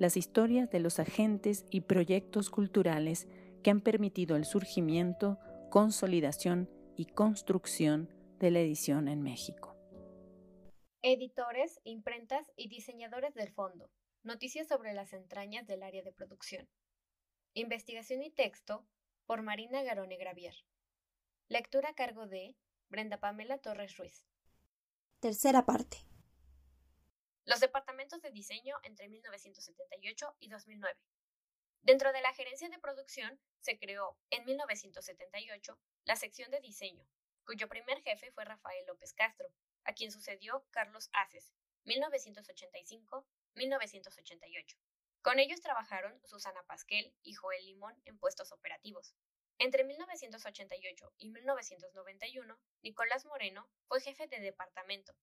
las historias de los agentes y proyectos culturales que han permitido el surgimiento, consolidación y construcción de la edición en México. Editores, imprentas y diseñadores del fondo. Noticias sobre las entrañas del área de producción. Investigación y texto por Marina Garone Gravier. Lectura a cargo de Brenda Pamela Torres Ruiz. Tercera parte. Los departamentos de diseño entre 1978 y 2009. Dentro de la gerencia de producción se creó en 1978 la sección de diseño, cuyo primer jefe fue Rafael López Castro, a quien sucedió Carlos Aces, 1985-1988. Con ellos trabajaron Susana Pasquel y Joel Limón en puestos operativos. Entre 1988 y 1991, Nicolás Moreno fue jefe de departamento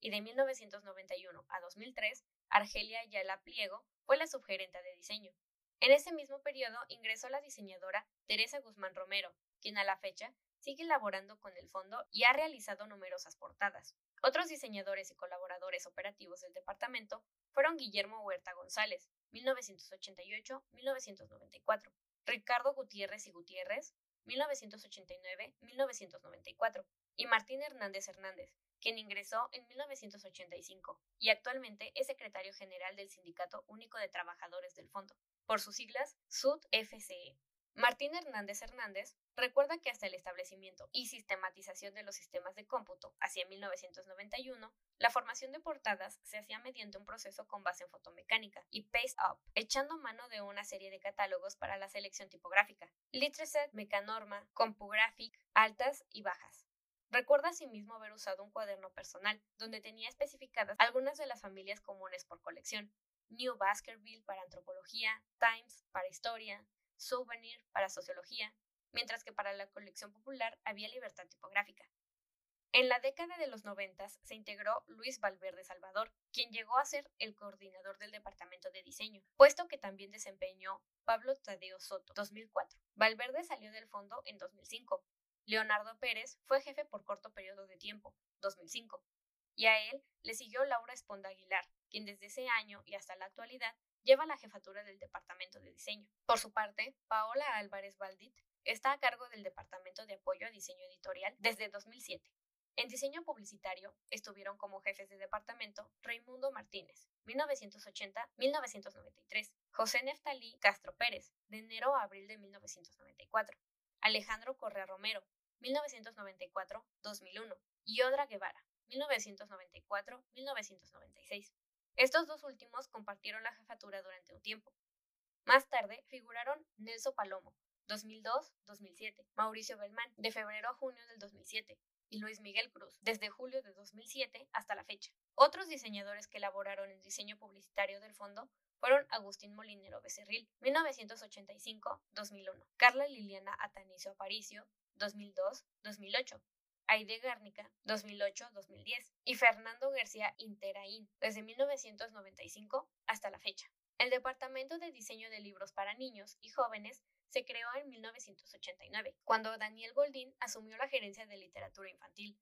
y de 1991 a 2003, Argelia Ayala Pliego fue la subgerente de diseño. En ese mismo periodo ingresó la diseñadora Teresa Guzmán Romero, quien a la fecha sigue elaborando con el fondo y ha realizado numerosas portadas. Otros diseñadores y colaboradores operativos del departamento fueron Guillermo Huerta González, 1988-1994, Ricardo Gutiérrez y Gutiérrez, 1989-1994, y Martín Hernández Hernández, quien ingresó en 1985 y actualmente es secretario general del Sindicato Único de Trabajadores del Fondo, por sus siglas SUD-FCE. Martín Hernández Hernández recuerda que hasta el establecimiento y sistematización de los sistemas de cómputo hacia 1991, la formación de portadas se hacía mediante un proceso con base en fotomecánica y paste up, echando mano de una serie de catálogos para la selección tipográfica, Litreset, Mecanorma, CompuGraphic, altas y bajas. Recuerda asimismo haber usado un cuaderno personal, donde tenía especificadas algunas de las familias comunes por colección. New Baskerville para antropología, Times para historia, Souvenir para sociología, mientras que para la colección popular había libertad tipográfica. En la década de los noventas se integró Luis Valverde Salvador, quien llegó a ser el coordinador del departamento de diseño, puesto que también desempeñó Pablo Tadeo Soto, 2004. Valverde salió del fondo en 2005, Leonardo Pérez fue jefe por corto periodo de tiempo, 2005, y a él le siguió Laura Esponda Aguilar, quien desde ese año y hasta la actualidad lleva la jefatura del departamento de diseño. Por su parte, Paola Álvarez Valdit está a cargo del departamento de apoyo a diseño editorial desde 2007. En diseño publicitario estuvieron como jefes de departamento Raimundo Martínez, 1980-1993, José Neftalí Castro Pérez, de enero a abril de 1994, Alejandro Correa Romero, 1994-2001, y Odra Guevara, 1994-1996. Estos dos últimos compartieron la jefatura durante un tiempo. Más tarde figuraron Nelson Palomo, 2002-2007, Mauricio Belmán, de febrero a junio del 2007, y Luis Miguel Cruz, desde julio de 2007 hasta la fecha. Otros diseñadores que elaboraron el diseño publicitario del fondo fueron Agustín Molinero Becerril, 1985-2001, Carla Liliana Atanicio Aparicio, 2002-2008, Aide Gárnica, 2008-2010, y Fernando García Interaín, desde 1995 hasta la fecha. El Departamento de Diseño de Libros para Niños y Jóvenes se creó en 1989, cuando Daniel Goldín asumió la gerencia de literatura infantil.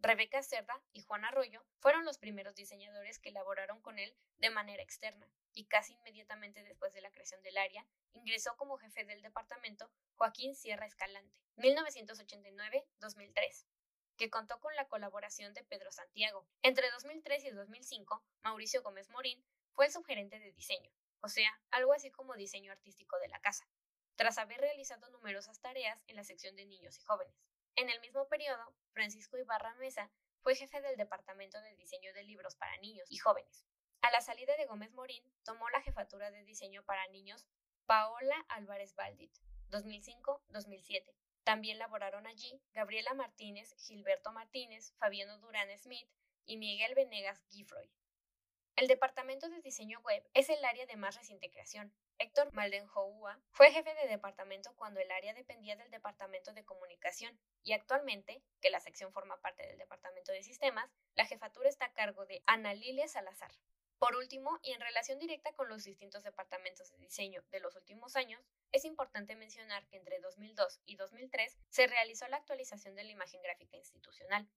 Rebeca Cerda y Juan Arroyo fueron los primeros diseñadores que elaboraron con él de manera externa, y casi inmediatamente después de la creación del área, ingresó como jefe del departamento Joaquín Sierra Escalante, 1989-2003, que contó con la colaboración de Pedro Santiago. Entre 2003 y 2005, Mauricio Gómez Morín fue el subgerente de diseño, o sea, algo así como diseño artístico de la casa, tras haber realizado numerosas tareas en la sección de niños y jóvenes. En el mismo periodo, Francisco Ibarra Mesa fue jefe del Departamento de Diseño de Libros para Niños y Jóvenes, a la salida de Gómez Morín, tomó la jefatura de diseño para niños Paola Álvarez Baldit, 2005-2007. También laboraron allí Gabriela Martínez, Gilberto Martínez, Fabiano Durán Smith y Miguel Venegas Gifroy. El departamento de diseño web es el área de más reciente creación. Héctor Maldenhoua fue jefe de departamento cuando el área dependía del departamento de comunicación y actualmente, que la sección forma parte del departamento de sistemas, la jefatura está a cargo de Ana Lilia Salazar. Por último, y en relación directa con los distintos departamentos de diseño de los últimos años, es importante mencionar que entre 2002 y 2003 se realizó la actualización de la imagen gráfica institucional.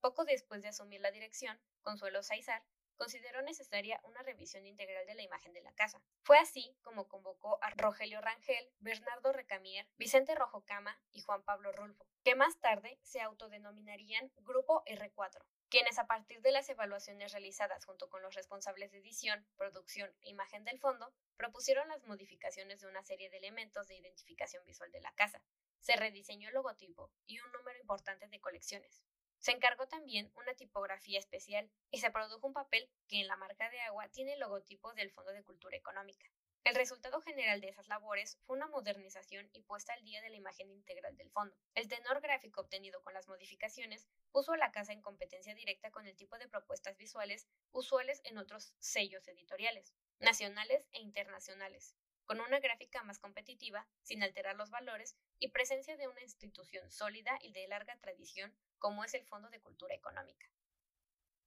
Poco después de asumir la dirección, Consuelo Saizar consideró necesaria una revisión integral de la imagen de la casa. Fue así como convocó a Rogelio Rangel, Bernardo Recamier, Vicente Rojo Cama y Juan Pablo Rulfo, que más tarde se autodenominarían Grupo R4, quienes a partir de las evaluaciones realizadas junto con los responsables de edición, producción e imagen del fondo, propusieron las modificaciones de una serie de elementos de identificación visual de la casa. Se rediseñó el logotipo y un número importante de colecciones. Se encargó también una tipografía especial y se produjo un papel que en la marca de agua tiene el logotipo del Fondo de Cultura Económica. El resultado general de esas labores fue una modernización y puesta al día de la imagen integral del fondo. El tenor gráfico obtenido con las modificaciones puso a la casa en competencia directa con el tipo de propuestas visuales usuales en otros sellos editoriales, nacionales e internacionales, con una gráfica más competitiva, sin alterar los valores y presencia de una institución sólida y de larga tradición como es el Fondo de Cultura Económica.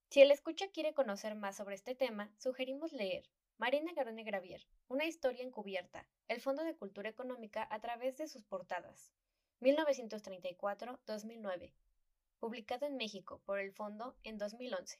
Si el escucha quiere conocer más sobre este tema, sugerimos leer Marina Garone Gravier, Una historia encubierta, el Fondo de Cultura Económica a través de sus portadas, 1934-2009, publicado en México por el Fondo en 2011.